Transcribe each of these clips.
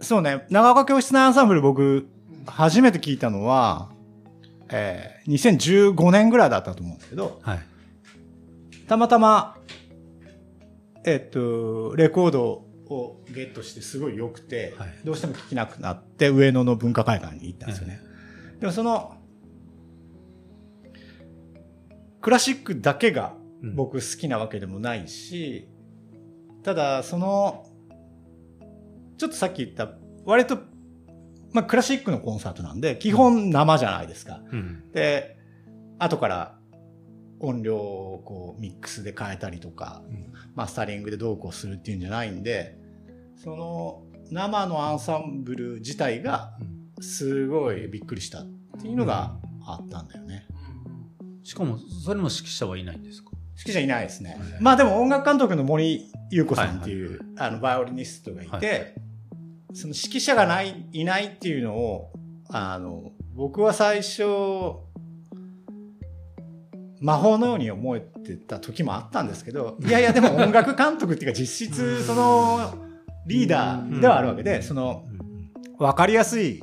そうね、長岡教室のアンサンブル僕、初めて聞いたのは、えー、2015年ぐらいだったと思うんですけど、はい。たまたま、えっと、レコードをゲットしてすごい良くて、はいどうしても聴けなくなって、上野の文化会館に行ったんですよね。でもその、クラシックだけがうん僕好きなわけでもないし、ただ、その、ちょっとさっき言った、割と、まあ、クラシックのコンサートなんで、基本生じゃないですか。うん。で、後から音量をこうミックスで変えたりとか、うんマスタリングでどうこうするっていうんじゃないんで、その生のアンサンブル自体がすごいびっくりしたっていうのがあったんだよね。しかも、それも指揮者はいないんですか？好きじゃいないですねはい。まあでも音楽監督の森優子さんっていう、あのバイオリニストがいて、はその指揮者がない、いないっていうのを、あの、僕は最初、魔法のように思えてた時もあったんですけど、いやいやでも音楽監督っていうか実質そのリーダーではあるわけで、その分かりやすい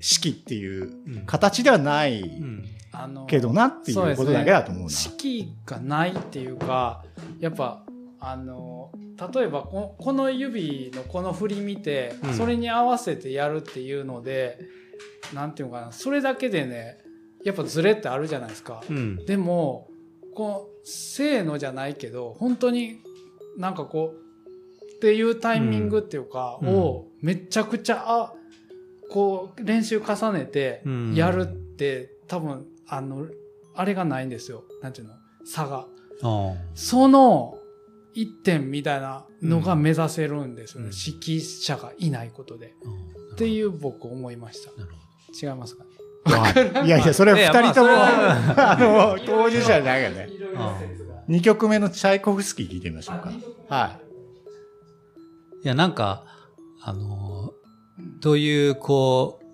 指揮っていううん形ではないけどなっていうことだけだと思うな。式がないっていうかやっぱあの例えばここの指のこの振り見て、うん。それに合わせてやるっていうのでなんていうのかなそれだけでねやっぱズレってあるじゃないですか。うん。でもこうせーのじゃないけど本当になんかこうっていうタイミングっていうか、うん。をめちゃくちゃあこう練習重ねてうん。やるって、多分あのあれがないんですよ。なんていうの？差が。あ。その一点みたいなのが目指せるんですよね、うん。指揮者がいないことで、あ。っていう僕思いました。違いますか？ねいやいや、それいや二人とも、まああの、当事者じゃないよね。いろいろ説が。2曲目のチャイコフスキー聞いてみましょうか。はいや、なんか、あのー、どういう、こう、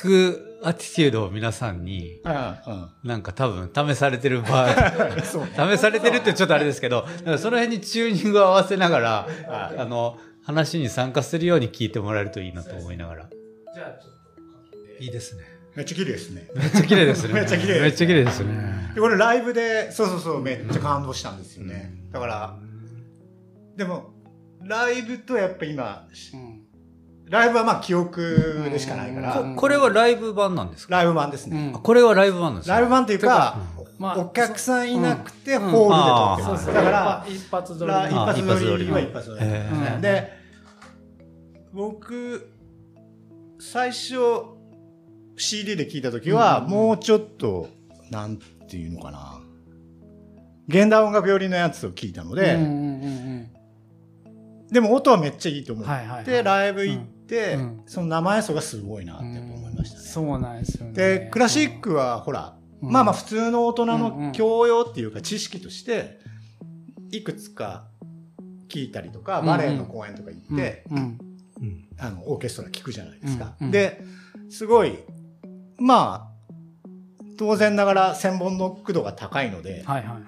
聞くアティチュードを皆さんに、なんか多分試されてる場合。試されてるってちょっとあれですけど、その辺にチューニングを合わせながら、はいあの、話に参加するように聞いてもらえるといいなと思いながら。じゃあちょっといいですね。めっちゃ綺麗ですね。めっちゃ綺麗ですね。めっちゃ綺麗ですねめっちゃ綺麗ですね。で、これライブで、そうそうそう、めっちゃ感動したんですよね。だから、でも、ライブとやっぱ今、うんライブはまあ記憶でしかないから、うん。ここれはライブ版なんですか？ライブ版ですね。あこれはライブ版なんですかライブ版っていうか、まあお客さんいなくてうんホールで撮ってます。そうそうだから、一発撮りラ一あ発撮一発撮りりは一発撮りですねうんで僕最初 CD で聞いた時はうん。もうちょっとなんていうのかな。現代音楽寄りのやつを聞いたので、でも音はめっちゃいいと思って、ライブ行っその生演奏がすごいなっうんて思いましたね。そうなんですよね。でクラシックはほら、うん。まあまあ普通の大人のん教養っていうか知識としていくつか聞いたりとか、バレエの公演とか行って、あのオーケストラ聞くじゃないですか。うん。うん。ですごいまあ当然ながら千本ノック度が高いので、はいはいはい。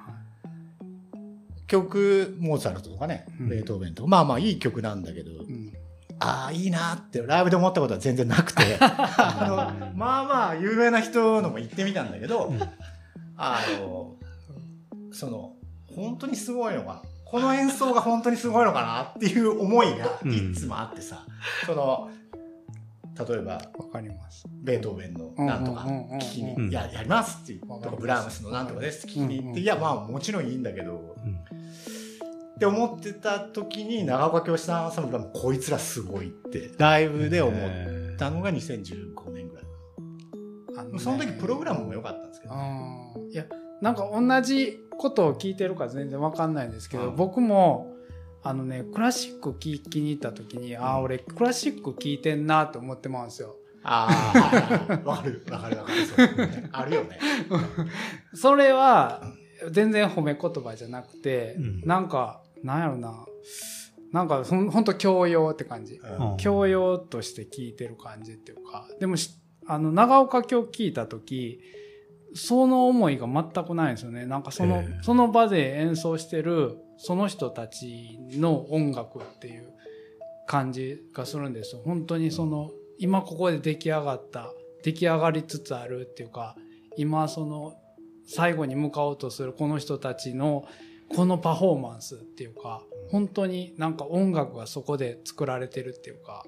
曲モーツァルトとかね、うん。ベートーベンとかまあまあいい曲なんだけど、うんああいいなってライブで思ったことは全然なくて。あのまあまあ有名な人のも行ってみたんだけど、あのその本当にすごいのがこの演奏が本当にすごいのかなっていう思いがいつもあってさ、その例えばわかります。ベートーベンのなんとか聞きに、うん。ややりますっていうとかブラームスのなんとかですって聞きに行って、いやまあもちろんいいんだけど、うんって思ってた時に長岡京さんアンサンブルはもうこいつらすごいってライブで思ったのが2015年ぐらい。あのね。その時プログラムも良かったんですけど、うんいやなんか同じことを聞いてるか全然わかんないんですけど、うん僕もあのねクラシック聴きに行った時に、ああ俺クラシック聴いてんなと思ってまうんですよ。ああ、わかる、わかる、わかる。そう あるよね。それは全然褒め言葉じゃなくて、うん。なんかなんやろな。なんかほんほんと教養って感じ。うん。教養として聞いてる感じっていうか。でもしあの長岡京聞いた時その思いが全くないんですよね。なんかその,、へえ。その場で演奏してるその人たちの音楽っていう感じがするんですよ。本当にその、今ここで出来上がった、出来上がりつつあるっていうか、今その、最後に向かおうとするこの人たちの、このパフォーマンスっていうか、本当になんか音楽がそこで作られてるっていうか、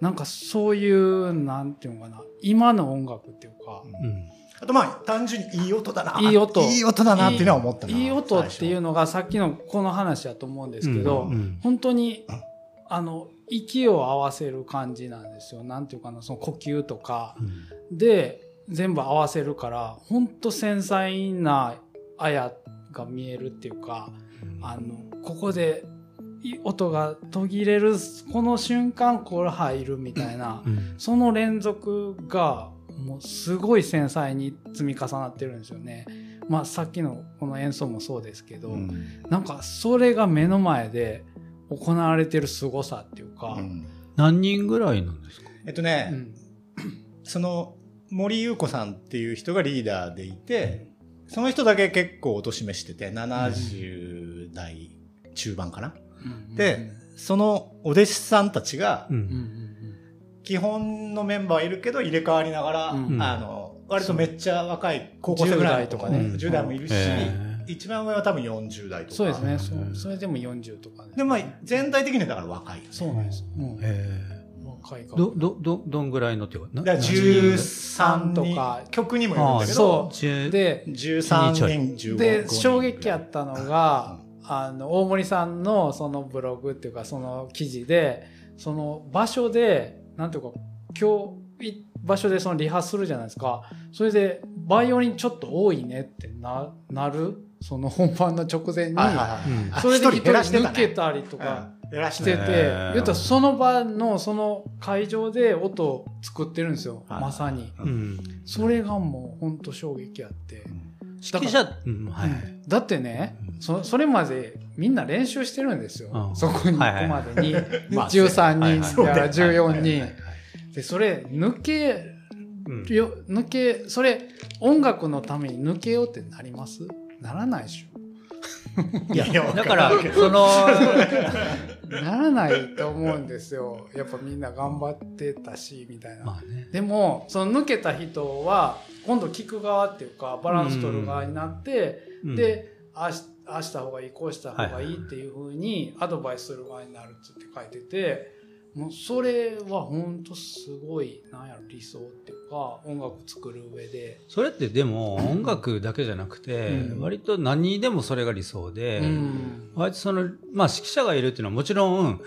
なんかそういう、なんていうのかな、今の音楽っていうか、うん。あとまあ単純にいい音だな。いい音いい音だなっていうのは思ったな。いい音っていうの。のがさっきのこの話だと思うんですけど、うん本当に、あの、息を合わせる感じなんですよ。なんていうかな、その呼吸とかうんで全部合わせるから、本当繊細なあやが見えるっていうか、あの、ここでい音が途切れる、この瞬間これ入るみたいな、うん。その連続がもうすごい繊細に積み重なってるんですよね。まあさっきのこの演奏もそうですけど、うん。なんかそれが目の前で行われてる凄さっていうか、うん。何人ぐらいなんですか？えっとね、うん。その森優子さんっていう人がリーダーでいて、その人だけ結構お年めしてて、70代中盤かな？うんで、そのお弟子さんたちが。基本のメンバーはいるけど入れ替わりながら、うんあの、割とめっちゃ若い高校生ぐらいの子も10代とかね10代もいるし、へ一番上は多分40代とか。そうですね、うんそうそれでも40とかね。でもまあ全体的にはだから若い。そうなんです。うんえど、ど、ど、どんぐらいのっていうかなだから13ととかか、曲にもよるんだけど、そう10で、13人、15で、人衝撃やったのが、あの、大森さんのそのブログっていうか、その記事で、その場所で、なんていうか、今日、い場所でそのリハするじゃないですか。それで、バイオリンちょっと多いねってな、なる？その本番の直前に、それで一人一人減らしてたね。抜けたりとからししてて、言ったらその場のその会場で音を作ってるんですよ。はいまさに。うん。それがもう本当衝撃あって。指揮者、うん、はい。だってね、そそれまでみんな練習してるんですよ。うんそこに行くまでに。まあ13はいはい人や14はいはい人。で、それ抜けうんよ、抜け、それ音楽のために抜けようってなります？ならないでしいやいや、だから、その、ょ。ならないと思うんですよ。やっぱみんな頑張ってたし、みたいな。まあね。でも、その抜けた人は、今度聞く側っていうか、バランス取る側になって、うん、で、ああしああした方がいい、こうした方がいいっていうふうにアドバイスする側になるっつって書いてて、もうそれは本当すごい、なんやろ、理想ってか、音楽作る上で。それってでも音楽だけじゃなくて、うん割と何にでもそれが理想で、うん。割とその、まあ指揮者がいるっていうのはもちろん、うん。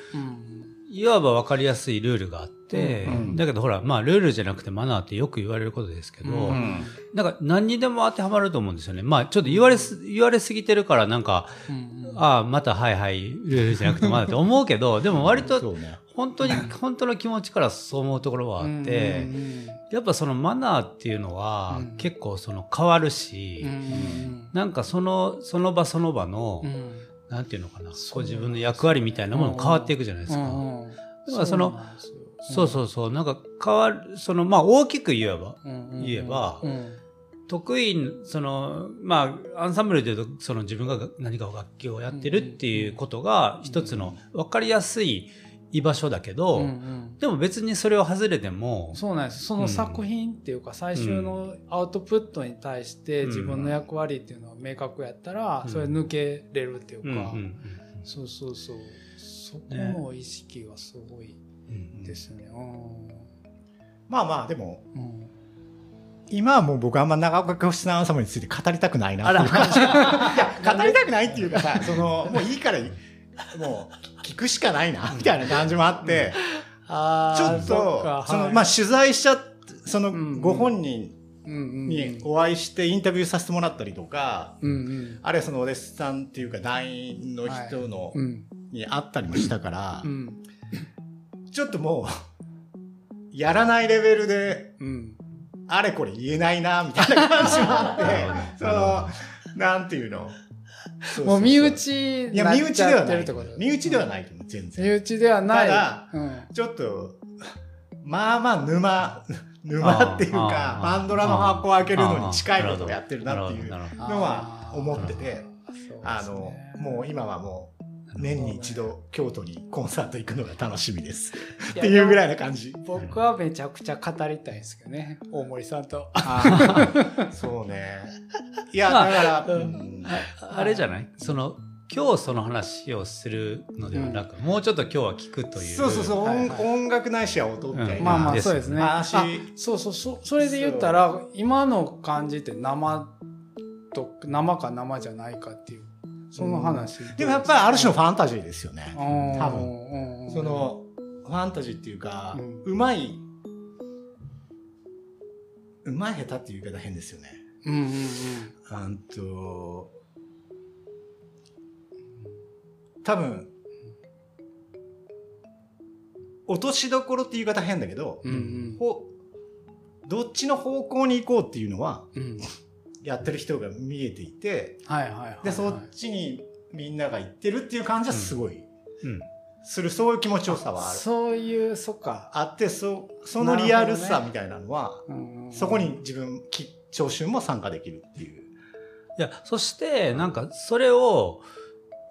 いわば分かりやすいルールがあって、うんだけどほら、まあルールじゃなくてマナーってよく言われることですけど、うんうんなんか何にでも当てはまると思うんですよね。まあちょっと言われす、言われすぎてるからなんか、うん。ああ、またはいはい、ルールじゃなくてマナーって思うけど、でも割と。本当に、本当の気持ちからそう思うところはあって、うんやっぱそのマナーっていうのはうん。結構その変わるし、うん。なんかその、その場その場の、うん。なんていうのかな、こう自分の役割みたいなものも変わっていくじゃないですか。うんうんだからそのそうそうそう、なんか変わる、その、まあ大きく言えば、うんうん言えばうん。得意、その、まあ、アンサンブルで言うと、その自分が何か楽器をやってるっていうことが一つの分かりやすい居場所だけど、うんうん。でも別にそれを外れても、そうなんです。その作品っていうか、最終のアウトプットに対してうん。自分の役割っていうのが明確やったら、うん。それ抜けれるっていうか、うんうんそうそうそう。そこの意識はすごいうんですね。まあまあ、でも、うん。うん今はもう僕あんま長岡教室のアンサムについて語りたくないなっていう感じ。いや、語りたくないっていうかさ、その、もういいから、もう聞くしかないな、みたいな感じもあって、あちょっとか、その、はい。まあ取材しちゃっそのうんご本人うんうんにお会いしてインタビューさせてもらったりとか、うんうん。あるいはそのお弟子さんっていうか団員の人の、うん。に会ったりもしたからう、ん。ちょっともう、やらないレベルで、うん。あれこれ言えないな、みたいな感じもあって、その、なんていうの？もう身内いや、身内ではない。身内ではないと思う、全身然。内ではない。ただうん。ちょっと、まあまあ沼、沼っていうかパンドラの箱を開けるのに近いことをやってるなっていうのは思ってて、あのもう今はもう、年に一度京都にコンサート行くのが楽しみです。やっていうぐらいな感じ。僕はめちゃくちゃ語りたいですけどね。大森さんと。そうね。いや、まあだから、うん。うん。あれじゃない？その今日その話をするのではなく、もうちょっと今日は聞くという。そうそうそう、はいはい。音音楽ないしは音みたいな。うん。まあまあそうですね。話あそうそう。そそれで言ったら今の感じって生と生か生じゃないかっていうその話、でもやっぱりある種のファンタジーですよね。多多分。その、ファンタジーっていうか、うまい、うまい下手っていう言い方変ですよね。うんうんうんと、多分、落としどころっていう言い方変だけど、うんうん。ほどっちの方向に行こうっていうのは、うんやってる人が見えていて、はいはいはいはい。で、そっちにみんなが行ってるっていう感じはすごい、うん。する、そういう気持ちよさはある。そういうそっか、あって、そ、そのリアルさみたいなのは、うんうんそこに自分、き聴衆も参加できるっていう。いやそしてなんかそれを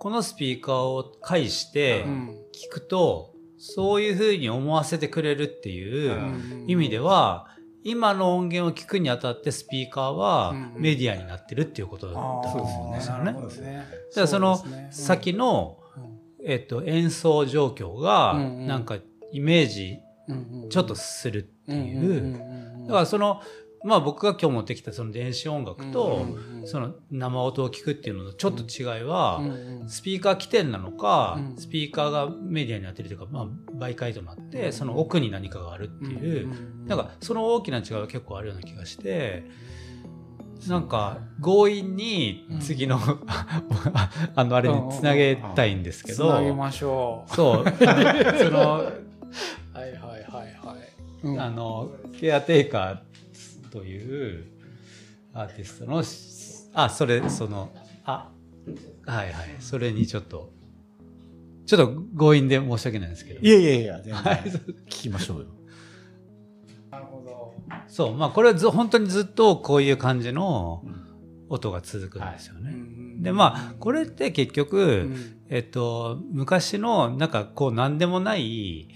このスピーカーを介してうん。聞くと、そういうふうに思わせてくれるっていううん。意味では、今の音源を聞くにあたってスピーカーはうんメディアになってるっていうことだと思うんですよね。なるほどね。だからその先の、うん。えっと、演奏状況がうんうん。なんかイメージうんうんちょっとするっていう。うんうんうんうん。だからその、まあ僕が今日持ってきたその電子音楽と、うんうんその生音を聞くっていうののちょっと違いは、うんうん。スピーカー起点なのか、うん。スピーカーがメディアになってるというか、まあ媒介となって、その奥に何かがあるっていう、なんかその大きな違いは結構あるような気がして、なんか強引に次の、あのあれにつなげたいんですけつど、なげましょそう、あ のその、う はいはいはいはい、うん。あの、ケアテイカーというアーティストの、あ、それ、その、あ、はいはい、それにちょっと、ちょっと強引で申し訳ないんですけど。いやいやいや、全然。はい。聞きましょうよ。なるほど。そう、まあこれはず本当にずっとこういう感じの音が続くんですよね。で、まあ、これって結局、うん。えっと、昔の、なんかこう、なんでもない、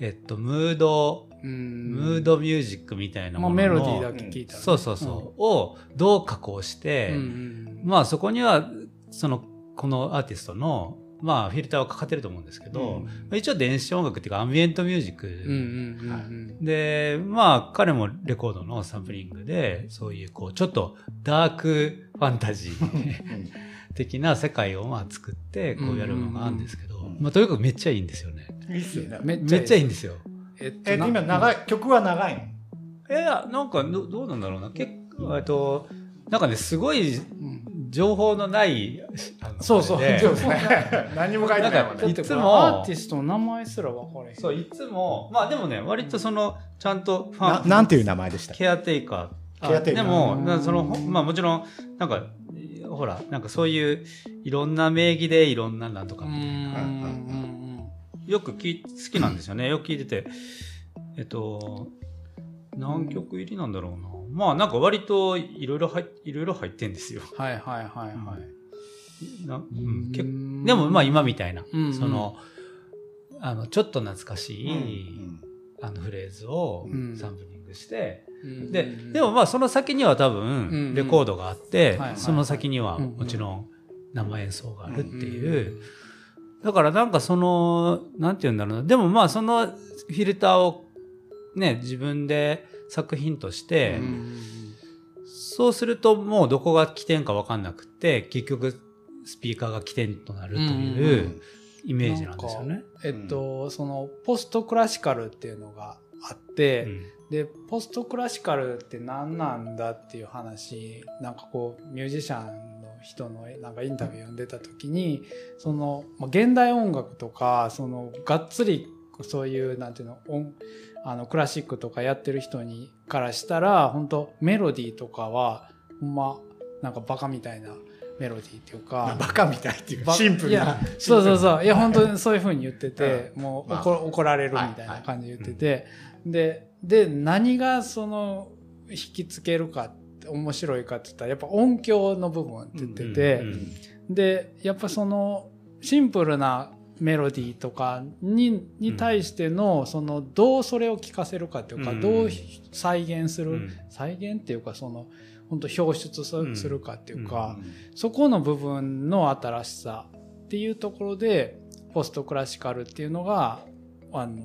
えっと、ムード、うんムードミュージックみたいなまものの、あメロディーだけ聞いたらね。そうそうそう、をどう加工して、うんうんまあそこには、その、このアーティストの、まあフィルターはかかってると思うんですけど、うん。一応電子音楽っていうかアンビエントミュージック、うんうんうん。で、まあ彼もレコードのサンプリングで、そういうこう、ちょっとダークファンタジー 的な世界をまあ作って、こうやるのがあるんですけど、うんまあとにかくめっちゃいいんですよね。いいっすよね。めめっちゃいいんですよ。えっとえ、な今長い、曲は長いの？いや、なんかどどうなんだろうな。結構、えっと、なんかね、すごいうん。情報のない、そうそうね 何にも書いてないもんね。いつもアーティストの名前すら分かれへん。そう、いつも、まあでもね、割とその、ちゃんとファン、ななんていう名前でした？ケアテイカー。ケアテイカー。でも、その、ほまあもちろん、なんか、ほら、なんかそういう、いろんな名義でいろんななんとかみたいな、んよく聞い好きなんですよね。よく聞いてて。えっと、何曲入りなんだろうな。まあなんか割といろいろ入っいろいろ入ってんですよ。はいはいはいはい。なううんん、結構でもまあ今みたいな、うんうん。その、あの、ちょっと懐かしい、うんあのフレーズをうん。サンプリングして、うんで、でもまあその先には多うん分レコードがあって、その先にはうんもちろん生演奏があるっていう、うんだからなんかその、なんて言うんだろうな、でもまあそのフィルターをね、自分で作品として、うんそうするともうどこが起点かわかんなくて、結局スピーカーが起点となるというイメージなんですよね。えっとそのポストクラシカルっていうのがあって、うん。でポストクラシカルって何なんだっていう話なんかこうミュージシャンの人のなんかインタビュー読んでた時にその、まあ、現代音楽とかそのがっつりそういうなんていうの音あのクラシックとかやってる人にからしたら本当メロディーとかはほんまなんかバカみたいなメロディーっていうか。バカみたいっていうばシンプルないや。そうそうそう。いや、本当にそういうふうに言ってて、もうまあ怒怒られるみたいな感じで言ってて、で、で、何がその、引きつけるかって、面白いかって言ったら、やっぱ音響の部分って言ってて、うん。で、やっぱその、シンプルなメロディーとかにに対しての、そのどうそれを聴かせるかっていうか、うん。どう再現する、うん。再現っていうかその本当表出するかっていうか、そこの部分の新しさっていうところでポストクラシカルっていうのがあの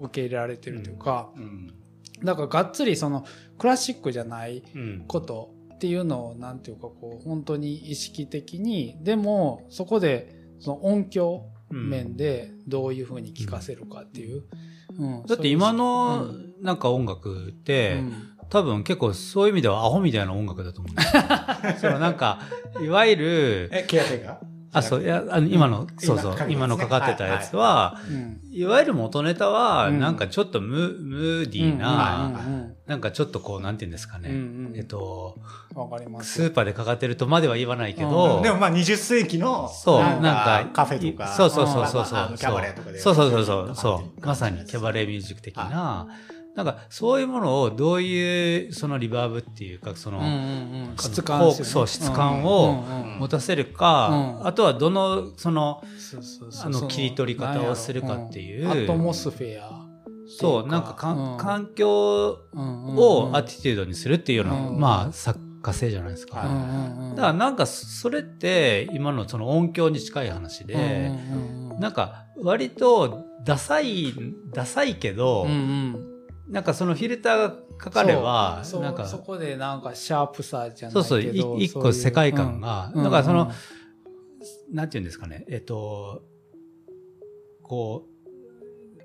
受け入れられてるというか、うんだからがっつりそのクラシックじゃないうん。ことっていうのをなんていうかこう本当に意識的にでもそこでその音響面でどういうふうに聴かせるかっていう。うん。だって今のうん。なんか音楽っうて、ん。多分結構そういう意味ではアホみたいな音楽だと思うんですよ。そのなんか、いわゆる、え、ケアテイカー？あ、そう、いや、あの、今の、そうそう今のかかってたやつは、うんい。わゆる元ネタは、うん。なんかちょっとムムーディーうんな、うんなんかちょっとこう、なんて言うんですかね。えっと、わかります。スーパーでかかってるとまでは言わないけうど、ん。でもまあ20世紀の、そう、なんか、カフェとか、そうそうそうそうキャバレーとかで。そうそうそうそう。まさにキャバレーミュージック的な、なんかそういうものをどういうそのリバーブっていうか、その、うんうんうん。質感そう質感を持たせるか、うん。あとはどの、その、あのそ切り取り方をするかっていう。アトモスフェア。そう、なんかかん、うん。環境をアティテュードにするっていうような、うん。まあ、作家性じゃないですか。うんうんうんだからなんかそれって今のその音響に近い話で、うんうんうん。なんか割とダサい、ダサいけど、うんうんなんかそのフィルターがかかれば、なんか、そこでなんかシャープさじゃないけどそうそう、い一個世界観が、うん。だからその、うん。なんて言うんですかね、えっと、こう、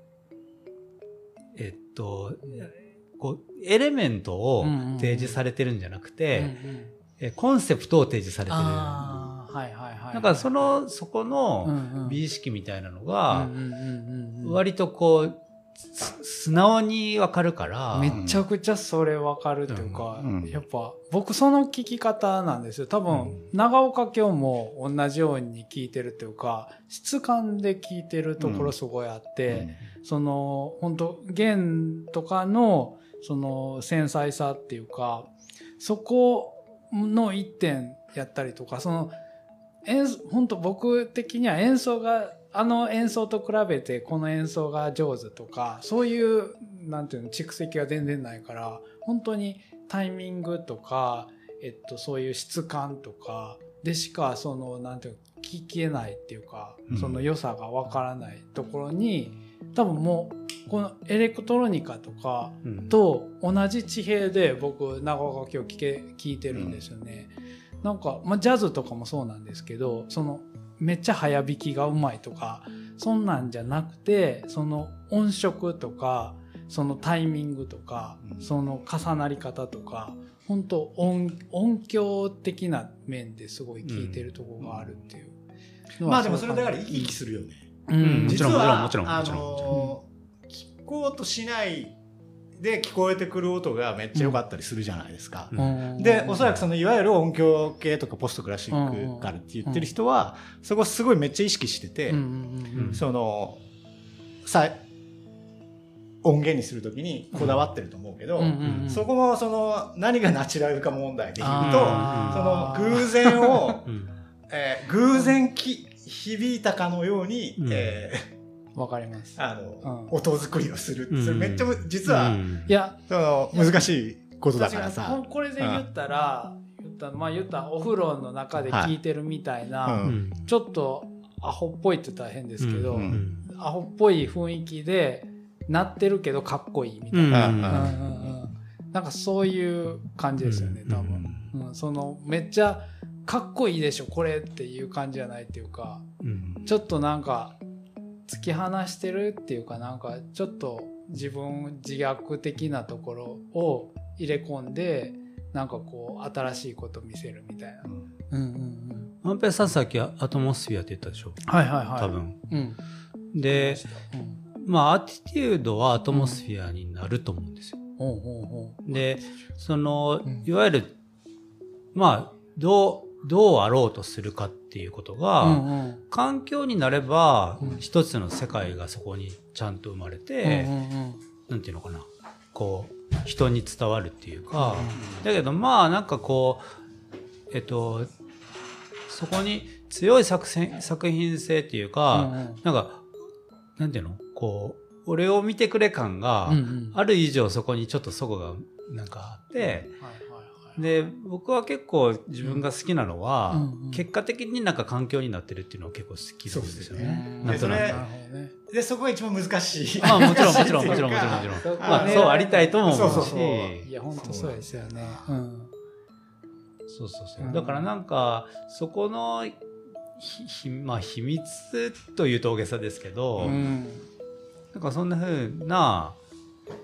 えっと、こう、エレメントを提示されてるんじゃなくて、えコンセプトを提示されてる。はいはいはいだからその、そこうんのうん。美意識みたいなのが、割とこう、す素直にわかるから、めちゃくちゃそれわかるっていうか、うん。うん。やっぱ僕その聞き方なんですよ。多分、長岡京も同じように聞いてるっていうか質感で聞いてるところすごいあって、その本当弦とかのその繊細さっていうかそこの一点やったりとかその演本当僕的には演奏があの演奏と比べてこの演奏が上手とかそういうなんていうの蓄積が全然ないから本当にタイミングとか、えっと、そういう質感とかでしかそのなんていうの聞けないっていうかうんその良さがわからないところに多分もうこのエレクトロニカとかうんと同じ地平で僕長岡今日聞け聞いてるんですよね。なんか、まあ、ジャズとかもそうなんですけどそのめっちゃ早弾きがうまいとかそんなんじゃなくてその音色とかそのタイミングとか、うん。その重なり方とか本当音音響的な面ですごい聞いてるところがあるっていうのはまあでもそれだからい生き生きするよね。うん。もちろん実はもちろんもちろん。あのー聞こうとしないで聞こえてくる音がめっちゃ良かったりするじゃないですか。うん。で、おそらくそのいわゆる音響系とかポストクラシックからって言ってる人は、そこすごいめっちゃ意識してて、その、さ、音源にするときにこだわってると思うけど、そこもその何がナチュラルか問題で言うと、その偶然を、うん。えー偶然き響いたかのように、うん。えわかります。ー。あの、うん。音作りをする。うんそれめっちゃむ、実は、うん。いやその難しいことだから。確さに。ここれで言ったら、言ったまあ言ったらお風呂の中で聞いてるみたいな、はいちょっとアホっぽいって言ったら変ですけど、うん。うん。アホっぽい雰囲気でなってるけどかっこいいみたいな、なんかそういう感じですよね多分、うん。そのめっちゃかっこいいでしょこれっていう感じじゃないっていうかうん。ちょっとなんか突き放してるっていうかなんかちょっと自分自虐的なところを入れ込んでなんかこう新しいこと見せるみたいな。うんうんうん、ワンペイさんさっきアトモスフィアって言ったでしょはいはいはい。多。分。うん。で、うん、まあ、アティテュードはアトモスフィアになると思うんですよ。ほうほうほう。で、そのうん、いわゆる、まあ、どう、どうあろうとするかっていうことが、うんうん。環境になればうん、一つの世界がそこにちゃんと生まれて、うんうんなんていうのかな、こう、人に伝わるっていうか、うんだけどまあなんかこう、えっと、そこに強い作戦作品性っていうか、うんうん。なんか、なんていうの？こう、俺を見てくれ感が、うんうん。ある以上そこにちょっとそこがなんかあって、はいはいはいで、僕は結構自分が好きなのは、うんうん。結果的になんか環境になってるっていうのは結構好きなんですよね。うんなんとなく。でそれなるほどねでそこが一番難しい。まあもちろん もちろんもちろんもちろん。もちろん。そうまあそうありたいとも思うし。そうそうそう。いや本当そうですよね。うん。そうそうそう。うん。だからなんか、そこの、ひ、ひまあ秘密というと大げさですけど、うん。なんかそんな風な、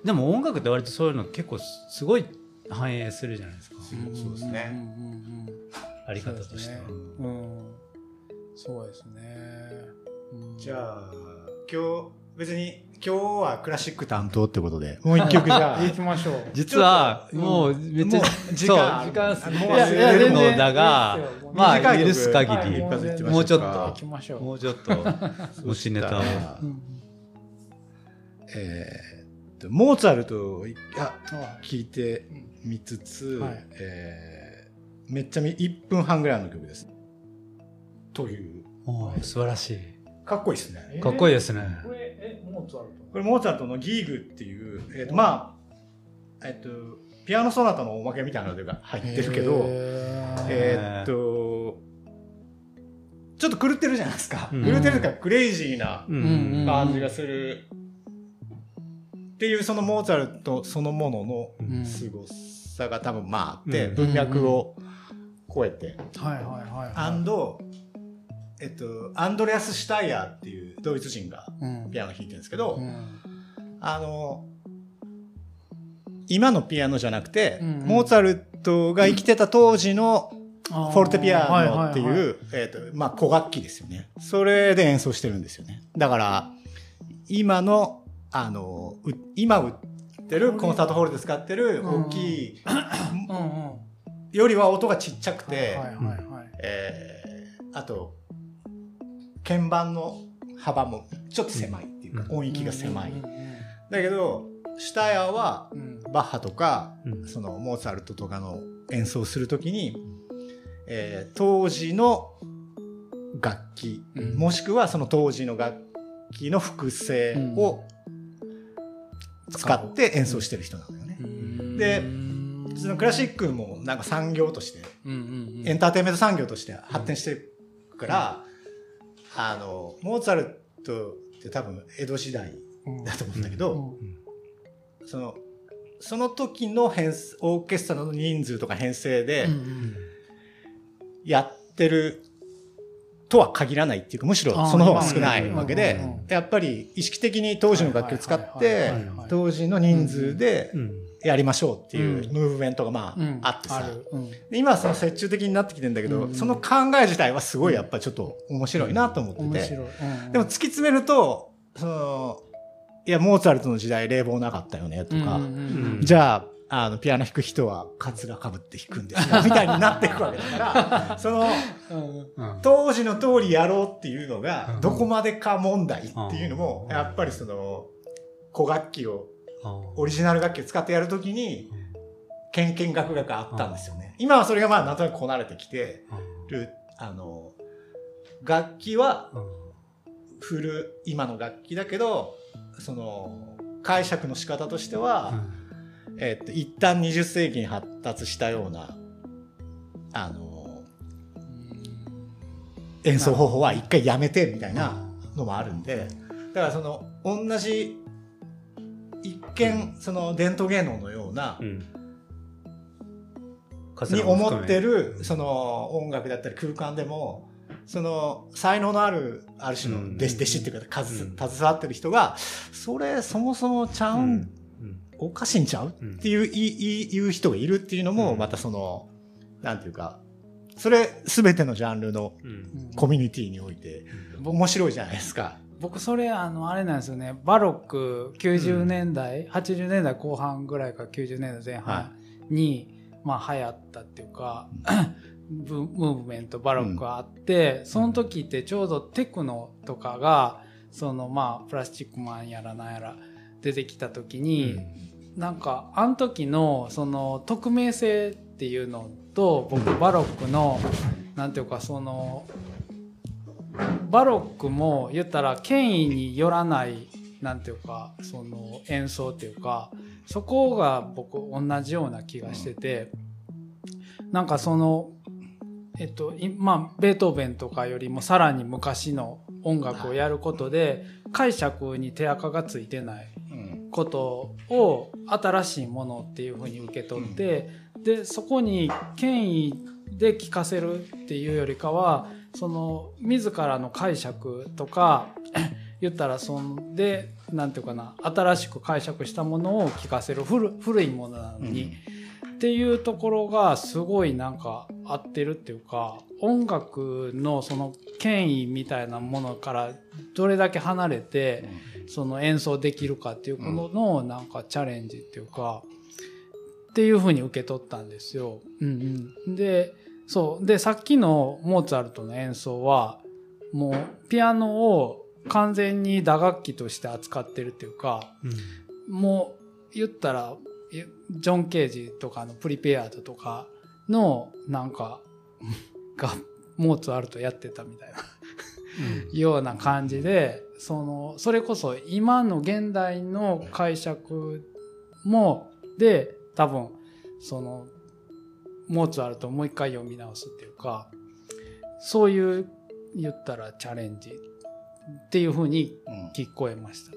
でも音楽って割とそういうの結構すごい反映するじゃないですか。そうですね。うんうんうんあり方として。は。そうですね。うん。じゃあ今日別に今日はクラシック担当ってことで。もう一曲じゃあ。行きましょう。実は、もうめっちゃ、時間時間過ぎてるのだがまあ、許す限り、はいもうちょっと。行きましょうもうちょっと、持ちネタを。うんえーっとモーツァルトをいやは聞いてみつつ、はいえーめっちゃみ1分半ぐらいの曲です。というもう素晴らしい。かっこいいですね。かっこいいですね。これえモーツァルトこれモーツァルトのギーグっていう、えーとまあえっとピアノソナタのおまけみたいなのが入ってるけど、えーっとちょっと狂ってるじゃないですか。うん狂ってるからクレイジーな。感じがする。っていうそのモーツァルトそのもののうん凄さが多分まああって、うん。文脈を超えて、はいはいはいアンド、えっと、アンドレアス・シュタイヤーっていうドイツ人がうん。ピアノ弾いてるんですけど、うん。あの今のピアノじゃなくて、モーツァルトが生きてた当時のフォルテピアはいノっていう、えっ、と、まあ、古楽器ですよね。それで演奏してるんですよね。だから、今の、あの、う今売ってるコンサートホールで使ってる大きい、よりは音がちっちゃくて、あと、鍵盤の幅もちょっと狭いっていうか、うん。音域が狭い。だけど、シュタイヤーは、うん。バッハとか、うん。そのモーツァルトとかの演奏するときに、えー当時の楽器、うん。もしくはその当時の楽器の複製を使って演奏してる人なのよね。うん。でうんそのクラシックもなんか産業として、エンターテインメント産業として発展してるから、あの、モーツァルトって多分江戸時代だと思うんだけど、その、その時の編成オーケストラの人数とか編成でやってるとは限らないっていうか、むしろその方が少ないわけでやっぱり意識的に当時の楽器を使っはいて当時の人数でうん。やりましょうっていううん。ムーブメントがまうん。ああってさ、今はその折衷的になってきてんだけど、うんその考え自体はすごいやっぱりちょっと面白いなと思ってて、でも突き詰めると、その、いや、モーツァルトの時代冷房なかったよねとか、じゃあ、あの、ピアノ弾く人はカツラかぶって弾くんですよ、みたいになっていくわけだから、その、うん。うん当時の通りやろうっていうのがう、ん。どこまでか問題っていうのも、うん。やっぱりその、古楽器を、あオリジナル楽器を使ってやるときに、けん。けんがくがくあったんですよね。今はそれがまあ、なんとなくこなれてきてる、あの、楽器はフル今の楽器だけどその解釈の仕方としては、えっと一旦20世紀に発達したようなあの演奏方法は一回やめてみたいなのもあるんでだからその同じ一見その伝統芸能のようなうん。に思ってるその音楽だったり空間でもその才能のあるある種の弟子,、弟子っていうか携わってる人がそれそもそもちゃううん、ん。おかしいんちゃう？うんっていういい言う人がいるっていうのもうん。またその、なんていうかそれ全てのジャンルのうん。コミュニティにおいて面白いじゃないですか。僕それあのあれなんですよね。バロック90年代、80年代後半ぐらいから90年代前半に、まあ流行ったっていうか、ブムーブメントバロックがあって、その時ってちょうどテクノとかがそのまあプラスチックマンやらなんやら出てきた時に、なんかあの時のその匿名性っていうのと僕バロックのなんていうかそのバロックも言ったら権威によらないなんていうかその演奏っていうかそこが僕同じような気がしてて、なんかそのえっとまあベートーベンとかよりもさらに昔の音楽をやることで解釈に手垢がついてない。ことを新しいものっていうふうに受け取って、でそこに権威で聞かせるっていうよりかはその自らの解釈とか 言ったらそんでなんていうかな新しく解釈したものを聞かせる古古いものなのに、っていうところがすごいなんか合ってるっていうか音楽のその権威みたいなものからどれだけ離れて、その演奏できるかっていうことのなんかチャレンジっていうか、っていうふうに受け取ったんですよ。うんうん、でそう。でさっきのモーツァルトの演奏はもうピアノを完全に打楽器として扱ってるっていうかもう言ったらえジョン・ケージとかのプリペアードとかのなんか がモーツァルトやってたみたいなような感じでそのそれこそ今の現代の解釈もで多分そのモーツァルトをもう一回読み直すっていうかそういう言ったらチャレンジっていうふうにうん。聞こえました。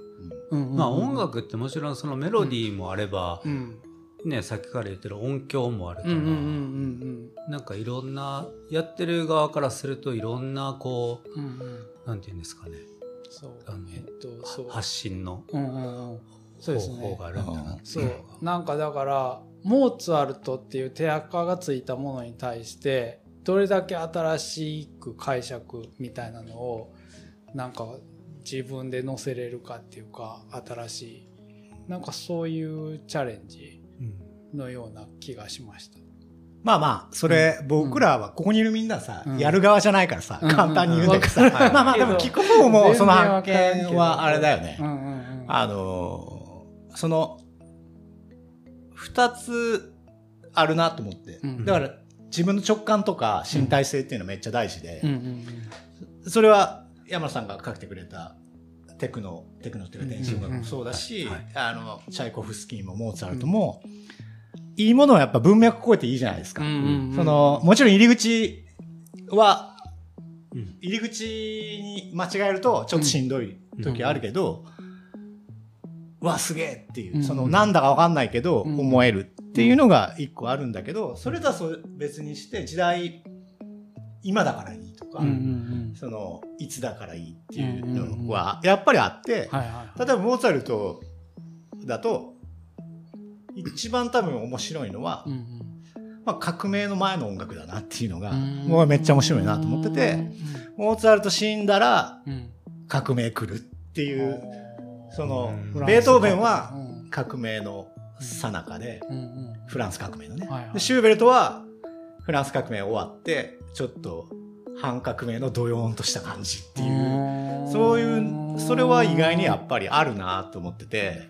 うん。うんうんうん。まあ音楽ってもちろんそのメロディーもあれば、うんねさっきから言ってる音響もあるから、なんかいろんなやってる側からするといろんなこううんうん。うんなんていうんですかね。えっと発信の方法があるんだなそいう。なんかだからモーツァルトっていう手垢がついたものに対してどれだけ新しく解釈みたいなのをなんか自分で載せれるかっていうか新しい。なんかそういうチャレンジ。うんのような気がしました。まあまあ、それ、僕らは、ここにいるみんなさ、うん。やる側じゃないからさ、うん。簡単に言うんだけどさ、うん。まあまあ、でも聞く方も、その発全然わからんけど。見はあれだよね。あのー、その、二つあるなと思って。う。ん。だから、自分の直感とか身体性っていうのはめっちゃ大事で。それは山野さんが書いてくれたテクノ、テクノっていうか電子音楽うんもそうだしはい、あの、チャイコフスキーもモーツァルトも、いいものはやっぱ文脈超えていいじゃないですか。その、もちろん入り口は、うん。入り口に間違えるとちょっとしんどい時あるけど、うわ、すげえっていうう、ん。その、なんだかわかんないけど、うん。思えるっていうのが一個あるんだけど、それとはそれ別にして、時代、今だからいい。とか、うんうんうん。その、いつだからいいっていうのは、やっぱりあって、はいはいはい。例えばモーツァルトだと、一番多分面白いのは、うんうん。まあ、革命の前の音楽だなっていうのが、うん。もうめっちゃ面白いなと思ってて、モーツァルト死んだらうん。うん革命来るっていう、そのう、んベートーベンはうん。革命の最中で、うんうん。フランス革命のね。はいはい。でシューベルトはフランス革命終わって、ちょっと反革命のドヨーンとした感じっていう、そういう、それは意外にやっぱりあるなと思ってて、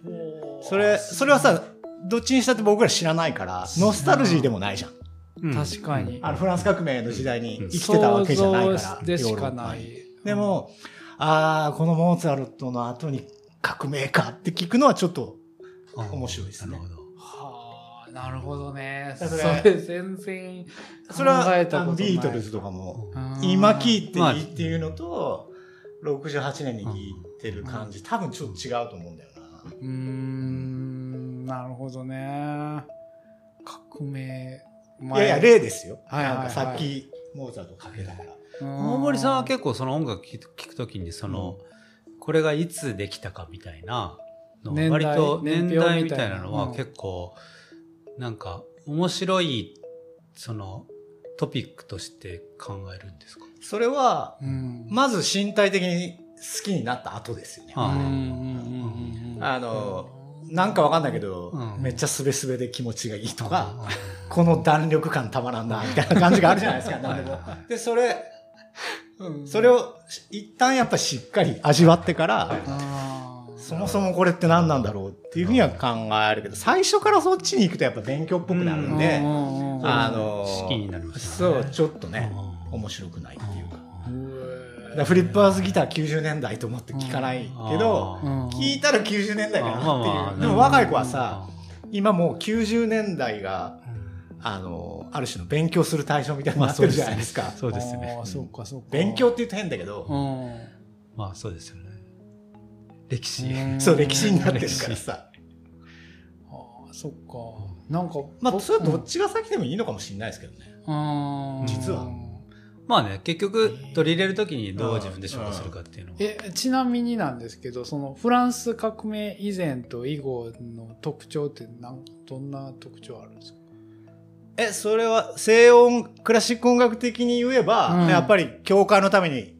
それ、それはさ、どっちにしたって僕ら知らないから、ノスタルジーでもないじゃん。うん。確かに。あのフランス革命の時代に生きてたわけじゃないから、でしか。ない。でも、ああ、このモーツァルトの後に革命かって聞くのはちょっとうん面白いですね。なるほど。はあなるほどね。そだかられ全然それは考えたあのことない。ビートルズとかも、うん。今聞いていいっていうのと、68年に聞いてる感じ、多分ちょっと違うと思うんだよな。うーんなるほどね。革命いやいや、例ですよ。はいはいはい。なんかさっきモーツァルトかけたから。大森さんは結構その音楽聞く聞くときにその、これがいつできたかみたいなの年代割と年年代みたいなのはうん。結構なんか面白いそのトピックとして考えるんですか？それは、うん。まず身体的に好きになった後ですよね。あの、なんかわかんないけど、うん。めっちゃスベスベで気持ちがいいとか、この弾力感たまらんな、みたいな感じがあるじゃないですか、何でも。で、それ、うん。それを一旦やっぱしっかり味わってから、そもそもこれって何なんだろうっていうふうには考えるけど、最初からそっちに行くとやっぱ勉強っぽくなるんで、あの、好きになりますそう、ちょっとね、面白くないっていうか。フリッパーズギター90年代と思って聞かないけど、うん。聞いたら90年代かなっていう。でも若い子はさ、今もう90年代が、あの、ある種の勉強する対象みたいになってるじゃないですか。そうですね。ああ、そうかそうか。勉強って言うと変だけど、うん。まあそうですよね歴史。うん。そう、歴史になってるからさ。ああ、そっか。なんか、まあ、僕それはどっちが先でもいいのかもしれないですけどね。うん。実は。まあね結局取り入れるときにどう自分で消化するかっていうのは。えちなみになんですけどそのフランス革命以前と以後の特徴ってなんどんな特徴あるんですか？え、それは西音、クラシック音楽的に言えば、うん。やっぱり教会のために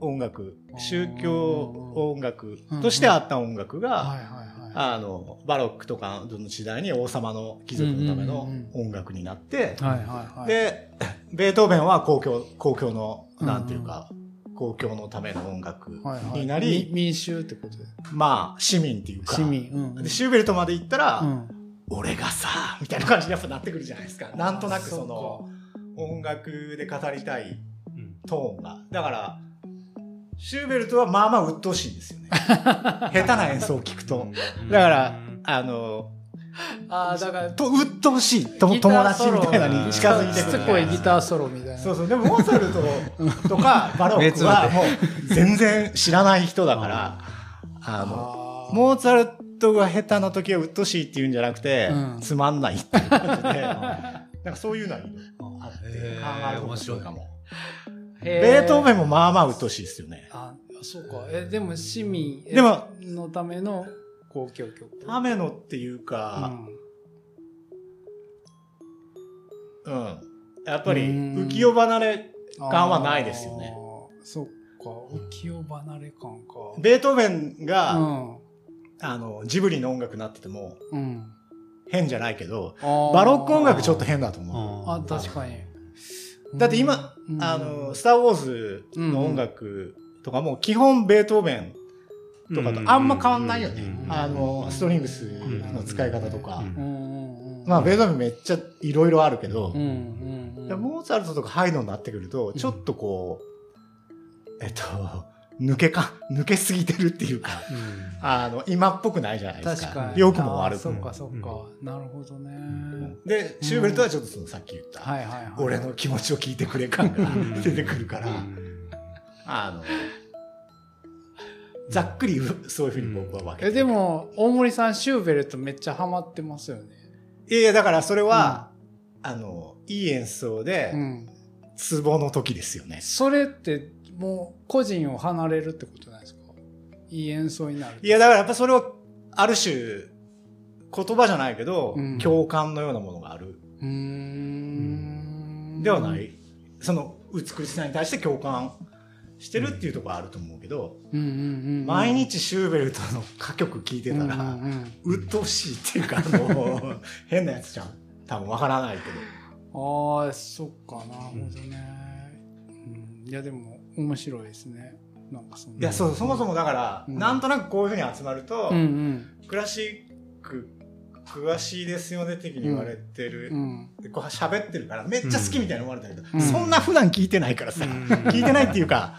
音楽宗教音楽としてあった音楽が、はいはいはい。あの、バロックとかの時代に王様の貴族のための音楽になって、はいはいはい。で、ベートーベンは公共、公共の、なんていうか、公共のための音楽はいはい。になり、み民衆ってことで。まあ、市民っていうか、市民。うんでシューベルトまで行ったら、うん。俺がさ、みたいな感じにやっぱなってくるじゃないですか。なんとなくその、音楽で語りたいうん。トーンが。だから、シューベルトはまあまあ鬱陶しいんですよね。下手な演奏を聞くと。だから、あの、ああだからと鬱陶しい友達みたいなのに近づいてしつくる。こいギターソロみたいなそうそう。でも、モーツァルトとか バロックはもう全然知らない人だから、あの、モーツァルトが下手な時は鬱陶しいっていうんじゃなくて、うんつまんないっていう感じで、なんかそういうのはいいのあって、考えると面白いかも。へベートーベンもまあまあ鬱陶しいですよね。あそうか。えでも市民でものための公共曲。ためのっていうか、うん。やっぱり浮世離れ感はないですよね。そっか。浮世離れ感か。ベートーベンうが、ん。あの、ジブリの音楽になっててもうん。変じゃないけど、バロック音楽ちょっと変だと思う。あ確かに。だって今、うん。あの、スター・ウォーズの音楽とかも基本ベートーベンとかとあんま変わんないよね。うん。あの、ストリングスの使い方とか。まあ、ベートーベンめっちゃいろいろあるけど、モーツァルトとかハイドになってくると、ちょっとこう、えっと、抜けか、抜けすぎてるっていうか、あの、今っぽくないじゃないですか。確かに。良くも悪くも。そっかそっか。なるほどね。で、シューベルトはちょっとそのさっき言った、俺の気持ちを聞いてくれ感が出てくるから、あの、ざっくりそういうふうに僕は分けて。えでも大森さんシューベルトめっちゃハマってますよね。いやいや、だからそれは、あの、いい演奏でう、ん。ツボの時ですよね。それってもう個人を離れるってことなんですか？いい演奏になるいや、だからやっぱそれを、ある種、言葉じゃないけど、うん。共感のようなものがある。うーん。ではない？その美しさに対して共感してるっていうところはあると思うけど、うんうんうんうん。毎日シューベルトの歌曲聴いてたら、うんうん鬱陶しいっていうか、あの、変なやつじゃん。多分わからないけど。うんああそっかなるほどね、うん、いやでも面白いですね。なんかそのいや、そう、そもそもだから、うん。なんとなくこういうふうに集まると、うんうん。クラシック詳しいですよね的に言われてる、うん。でこう喋ってるからめっちゃ好きみたいに思われたけど、うん。そんな普段聞いてないからさ、聞いてないっていうか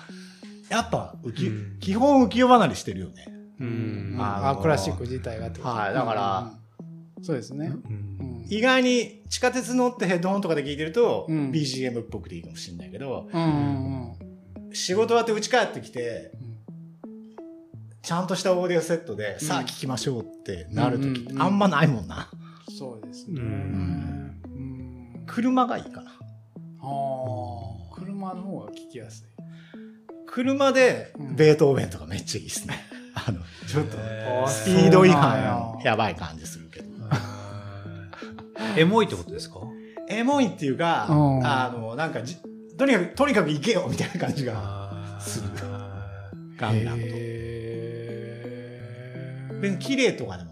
やっぱ浮き、うん。基本浮世離れしてるよね。うん。あのあクラシック自体がってこと。はい。だからうん。うんそうですね、うん。意外に地下鉄乗ってヘッドホンとかで聞いてると、うん。BGM っぽくていいかもしれないけどうんうん。仕事終わって家帰ってきてうんちゃんとしたオーディオセットで、ん。さあ聞きましょうってなる時ってうんうんうん。あんまないもんな、そうですね。うん。うん。車がいいかな。ああ、車の方が聞きやすい。車でうん。ベートーベンとかめっちゃいいですね。あの、ちょっと、スピード違反ややばい感じするけど。エモいってことですか？エモいっていうか、うん。あの、なんかじ、とにかく、とにかく行けよみたいな感じが、する。ガンガンと。別に綺麗とかでも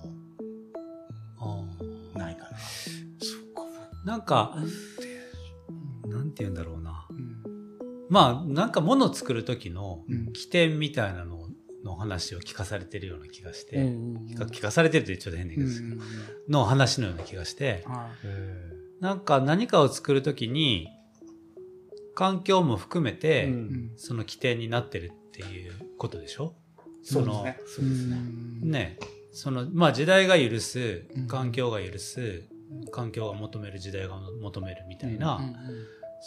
あないかな。なんか、なんて言うんだろうな。うん。まあ、なんか物を作る時のうん。起点みたいなのの話を聞かされてるような気がして、うんうん聞か聞かされてるってちょっと変だけど、うんの話のような気がして、はなんか何かを作る時に、環境も含めて、うん。その起点になってるっていうことでしょ？そうですね。そうですね。ね。そのまあ時代が許すうん。環境が許す環境が求める時代が求めるみたいな、うんうん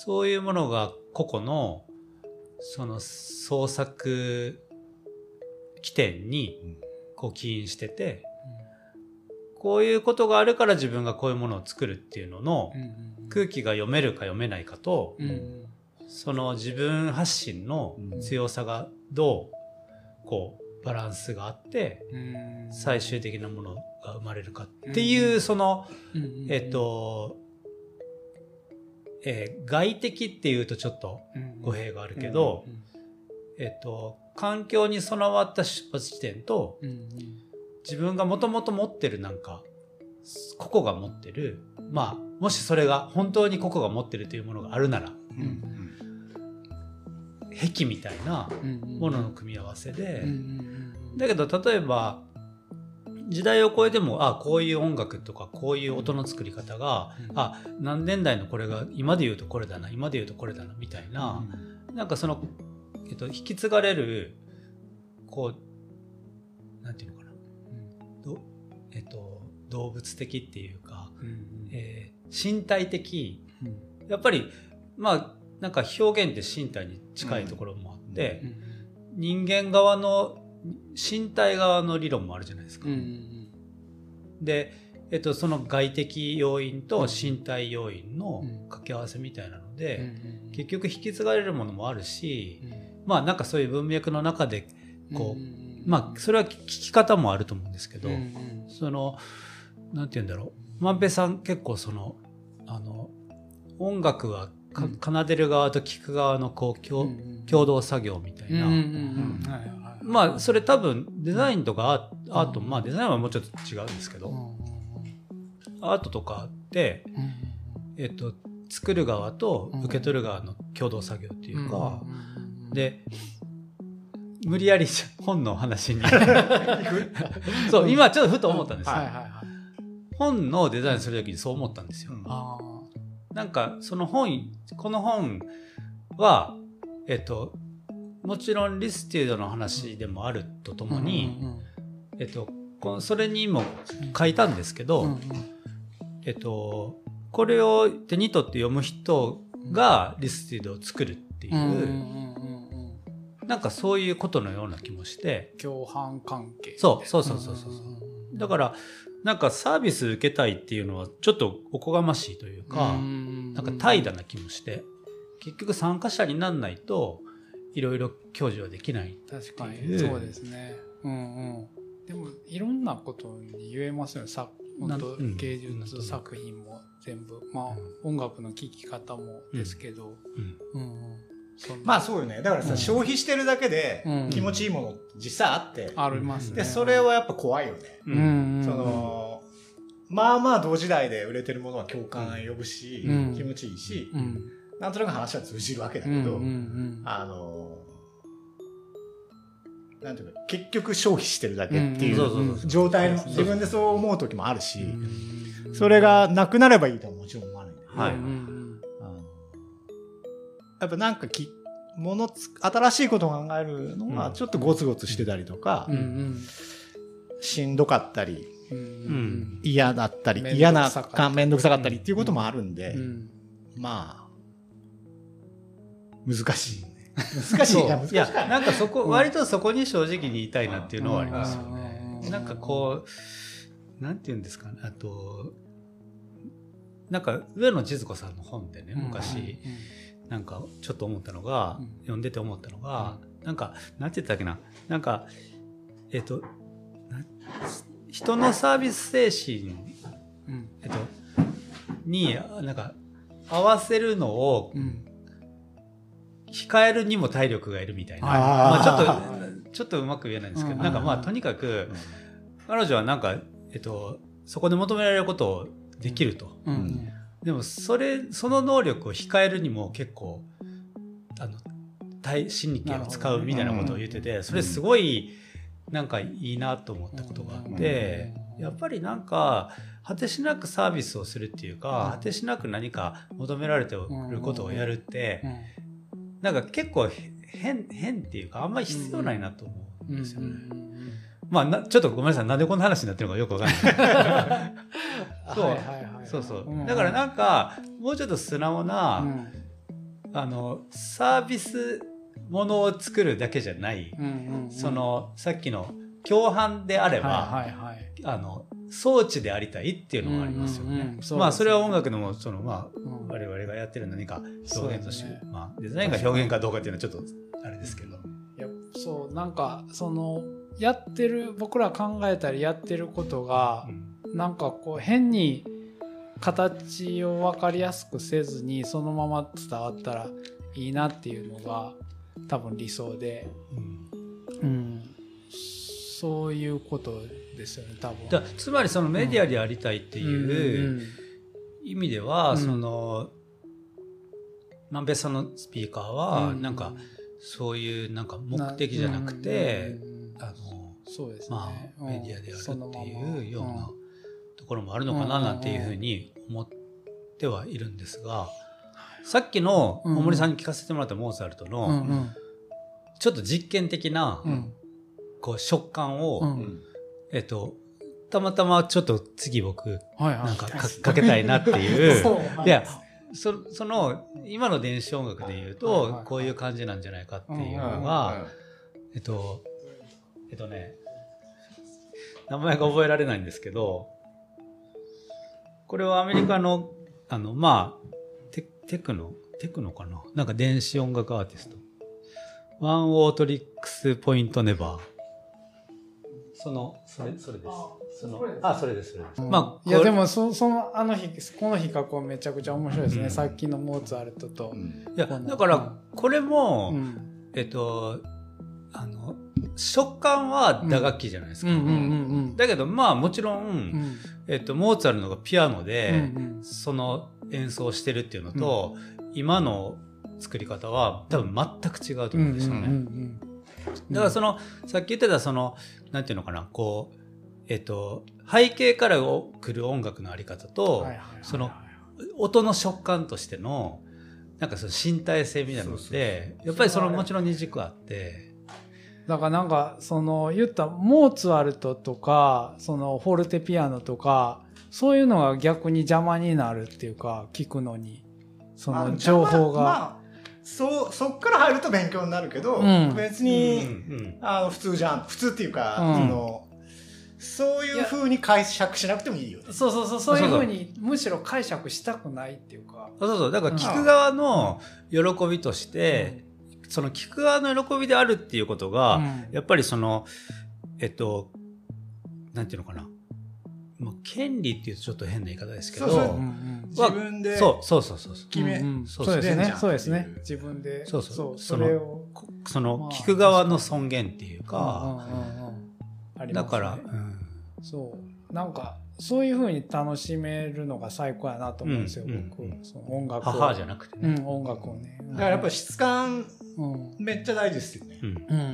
そういうものが個々のその創作起点にこう起因しててこういうことがあるから自分がこういうものを作るっていうのの空気が読めるか読めないかとうんうん。その自分発信の強さがどうこうバランスがあってうん。最終的なものが生まれるかっていうそのえっとえー外的っていうとちょっとうん語弊があるけど、うんえっと、環境に備わった出発地点と自分がもともと持ってるなんか個々が持ってるまあもしそれが本当に個々が持ってるというものがあるならうん壁みたいなうんうんものの組み合わせで、うんうんだけど例えば時代を超えてもあこういう音楽とかこういう音の作り方が、うん。あ何年代のこれが今で言うとこれだな今で言うとこれだなみたいな、なんかその、えっと、引き継がれるこうなんていうのかな。ど、えっと、動物的っていうか、うんうん。えー身体的。うん。やっぱりまあなんか表現って身体に近いところもあって、うん人間側の身体側の理論もあるじゃないですか。で、えっと、その外的要因と身体要因の掛け合わせみたいなので、うん結局引き継がれるものもあるし、うん。まあなんかそういう文脈の中でこう、んまあそれは聞き方もあると思うんですけど、そのなんて言うんだろう。万平さん結構そのあの音楽は奏でる側と聴く側のこう共,、同作業みたいな、まあそれ多分デザインとかアート、まあデザインはもうちょっと違うんですけど、アートとかって、うん。えっと、作る側と受け取る側の共同作業っていうか、で無理やり本の話に。そう今ちょっとふと思ったんですよ、本のデザインする時にそう思ったんですよ、うん。あなんかその本この本はえっともちろんリスティードの話でもあるととーもに、うんうんえっと、このそれにも書いたんですけど、うんうん。えっと、これを手に取って読む人がリスティードを作るっていう、うんうんうんうん。なんかそういうことのような気もして。共犯関係そうそうそうそうそうだからなんかサービス受けたいっていうのはちょっとおこがましいというか、なんか怠惰な気もして結局参加者になんないといろいろ享受はできない。確かっていうにそうですね。うんうん。でもいろんなことに言えますよね。さ本当芸術作品も全部。まあ音楽の聴き方もですけど。うん。うんまあそうよね。だからさ、うん。消費してるだけでうん。気持ちいいもの実際あって、ありますね。で、それはやっぱ怖いよね。ううんん。その、まあまあ同時代で売れてるものは共感呼ぶし、うん。気持ちいいし、うん。なんとなく話は通じるわけだけど、うんうんうん。あの、なんていうか、結局消費してるだけっていう状態の、自分でそう思う時もあるし、うんそれがなくなればいいとはもちろん思わないやっぱなんかき、ものつ、新しいことを考えるのうん。がちょっとゴツゴツしてたりとか、うんうん。しんどかったり、嫌だったり嫌な面倒くさかったりっていうこともあるんで、うん。まあ難しいね。難しい。い。やなんかそこ、割とそこに正直に言いたいなっていうのはありますよね。なんかこうなんて言うんですかね。あとなんか上野千鶴子さんの本でね昔、なんかちょっと思ったのが、うん。読んでて思ったのが、なんかなんて言ったっけな。なんかえっ、とな人のサービス精神、うん。えっと、になんか合わせるのをうん。控えるにも体力がいるみたいな、まあ、ちょっと ちょっとうまく言えないんですけど、うん。なんかまあとにかく彼女はなんか、えっと、そこで求められることをできると。うん。うん。でもそれその能力を控えるにも結構あの体心理系を使うみたいなことを言ってて、それすごいなんかいいなと思ったことがあって、やっぱりなんか果てしなくサービスをするっていうか、果てしなく何か求められてることをやるって、なんか結構変変っていうかあんまり必要ないなと思うんですよね。まあなちょっとごめんなさい。なんでこんな話になってるのかよくわかんない。そう。はいはいはい。そうそう。うん。だからなんかもうちょっと素直な、うん。あのサービスものを作るだけじゃない、そのさっきの共犯であれば、はいはいはい。あの装置でありたいっていうのもありますよね。まあそれは音楽のもそのまあうん。我々がやってる何か表現として、ねまあデザインが表現かどうかっていうのはちょっとあれですけど。いやそうなんかそのやってる僕ら考えたりやってることがうん。なんかこう変に形を分かりやすくせずにそのまま伝わったらいいなっていうのが多分理想で、うん。うん、そういうことですよね多分。だつまりそのメディアでありたいっていううん意味では、うん。その万平さんのスピーカーはうん。なんかそういうなんか目的じゃなくて、あのそうですね、まあうん。メディアであるっていうよううん。なところもあるのかななんていうふうに思ってはいるんですがさっきの大森さんに聞かせてもらったモーツァルトうんのうん。ちょっと実験的なうん。こう食感を、うん。えっとたまたまちょっと次僕なんかかかけたいなっていう。いやそその今の電子音楽で言うとはいこういう感じなんじゃないかっていううんのが、えっとえっとね名前が覚えられないんですけどこれはアメリカのあのまあテテクノ？テクノかな？なんか電子音楽アーティスト。ワンオートリックスポイントネバー。そのそれそれです。そのそれです。あそれですそれです、うん。まあいやでもそそのあの日この比較はめちゃくちゃ面白いですね、うん。さっきのモーツァルトと、いやだからこれも、うん。えっとあの食感は打楽器じゃないですか、うんうんうんだけどまあもちろん、うん。うんえっと、モーツァルトがピアノで、うん。その演奏してるっていうのと、今の作り方は多分全く違うとうん思うんですよね。だからそのさっき言ってたそのなんていうのかなこうえっと背景から来る音楽のあり方と、その音の食感としてのなんかその身体性みたいなのってやっぱりそのもちろん二軸あって。だからなんかその言ったモーツァルトとかそのフォルテピアノとかそういうのが逆に邪魔になるっていうか聞くのに。そまあの情報が、まあそうそっから入ると勉強になるけど、うん。別うんに、うん。あの普通じゃん。普通っていうか、うん。そのそういうふうに解釈しなくてもいいよね。そうそうそうそういうふうにむしろ解釈したくないっていうか。そうそうだから聞く側の喜びとして、その聞く側の喜びであるっていうことが、うん。やっぱりそのえっとなんていうのかなもう権利っていうとちょっと変な言い方ですけどそうそう。うんうん。自分でそう。そうそうそうそう。決め、うんうん。そうそう。ですね。そうですね。自分で。そうそう。それを。こそのまあ聞く側の尊厳っていうか、うんうんうんうん。ありますね。だから、うん。そう。なんかそういうふうに楽しめるのが最高やなと思うんですよ、うん僕、うん。その音楽を。母じゃなくてね、うん音楽をね。だからやっぱり質感めっちゃ大事ですよね。うん。うんうん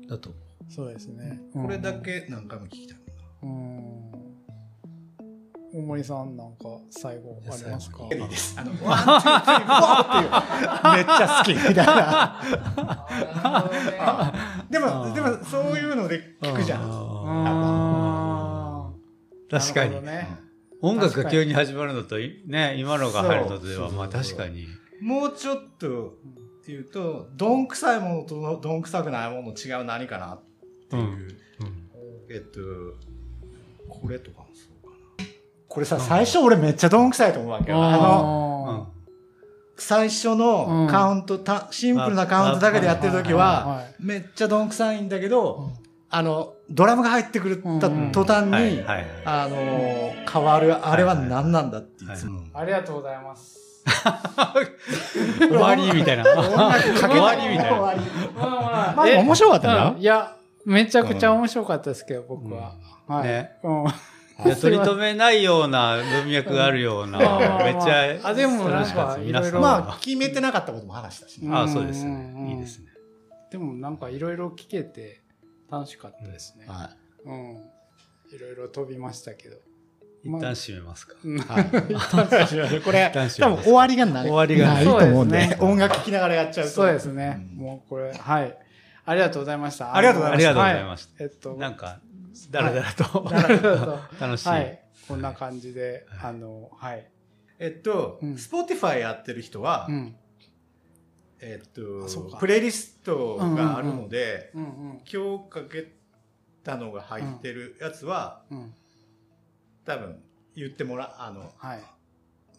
うんだとう。んそうですね。これだけ何回も聞きたい。うん。大森さんなんか最後ありますか？いやいいです。あの、ワン、ツー、スリー、フォーっていう、めっちゃ好きみたいな。でも、でも、そういうので聞くじゃん。ああー確かに、ね。音楽が急に始まるのといね今のが入るのではまあ確かに。もうちょっと言うと、どんくさいものとどんくさくないもの違う何かなっていう。うん。えっと、これとかもそうかな。これさ、最初俺めっちゃどんくさいと思うわけよ。あの、あ最初のカウント、たシンプルなカウントだけでやってる時は、はいめっちゃどんくさいんだけど、あの、ドラムが入ってくるたうん。途端に、あのー変わる、あれは何なんだっていつも。ありがとうございます。終わりみたいな。終わりみたいな。まあ面白かったなうん。いやめちゃくちゃ面白かったですけど僕は、はい、ね。うん。いや 取り留めないような文脈があるような、めっちゃあでもなんか楽しかったです。皆さんいろいろまあ、決めてなかったことも話したしね。あそうですうんうんうん。ねいいですね。でもなんかいろいろ聞けて楽しかったですね、はうん。い。ろいろ飛びましたけど。一旦締めますか。うん。はい。これ、一旦締めます。多分終わりがない。終わりがないと思うんで、そうですね。音楽聴きながらやっちゃうと。そうですね。うん。もうこれ、はい。ありがとうございました。ありがとうございました。ありがとうございました。はい。えっと、なんか、だらだらと、なるほど。楽しい。はい。こんな感じで、はいあの、はい。えっと、うん Spotify やってる人は、うん。えっと、プレイリストがあるので、うんうん。今日かけたのが入ってるやつは、うん。多分言ってもら、あの、はい。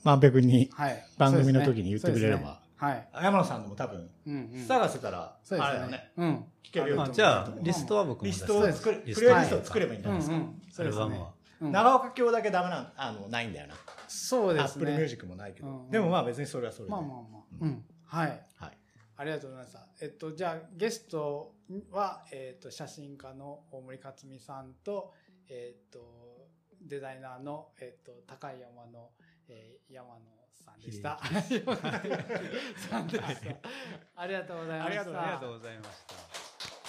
万平君にはい。番組の時に言ってくれればはい。山野さんでも多分。探せたら、そうですあれだね。。うん。聞けるよじゃあ、リストは僕もリストを作る、プレイリリストを作ればいいんじゃないですか。うんうん。アルバムは。うん長岡京だけダメな、あの、ないんだよな。そうですね。Apple Music もないけど。うんでもまあ別にそれはそれで。まあまあまあ。うん。はい。はい。ありがとうございました。えっと、じゃあ、ゲストは、えっと、写真家の大森克美さんと、えっと、デザイナーの、えっと、高い山の、えー山野さんでした。さんでした。ありがとうございました。ありがとうございまありがとうございました。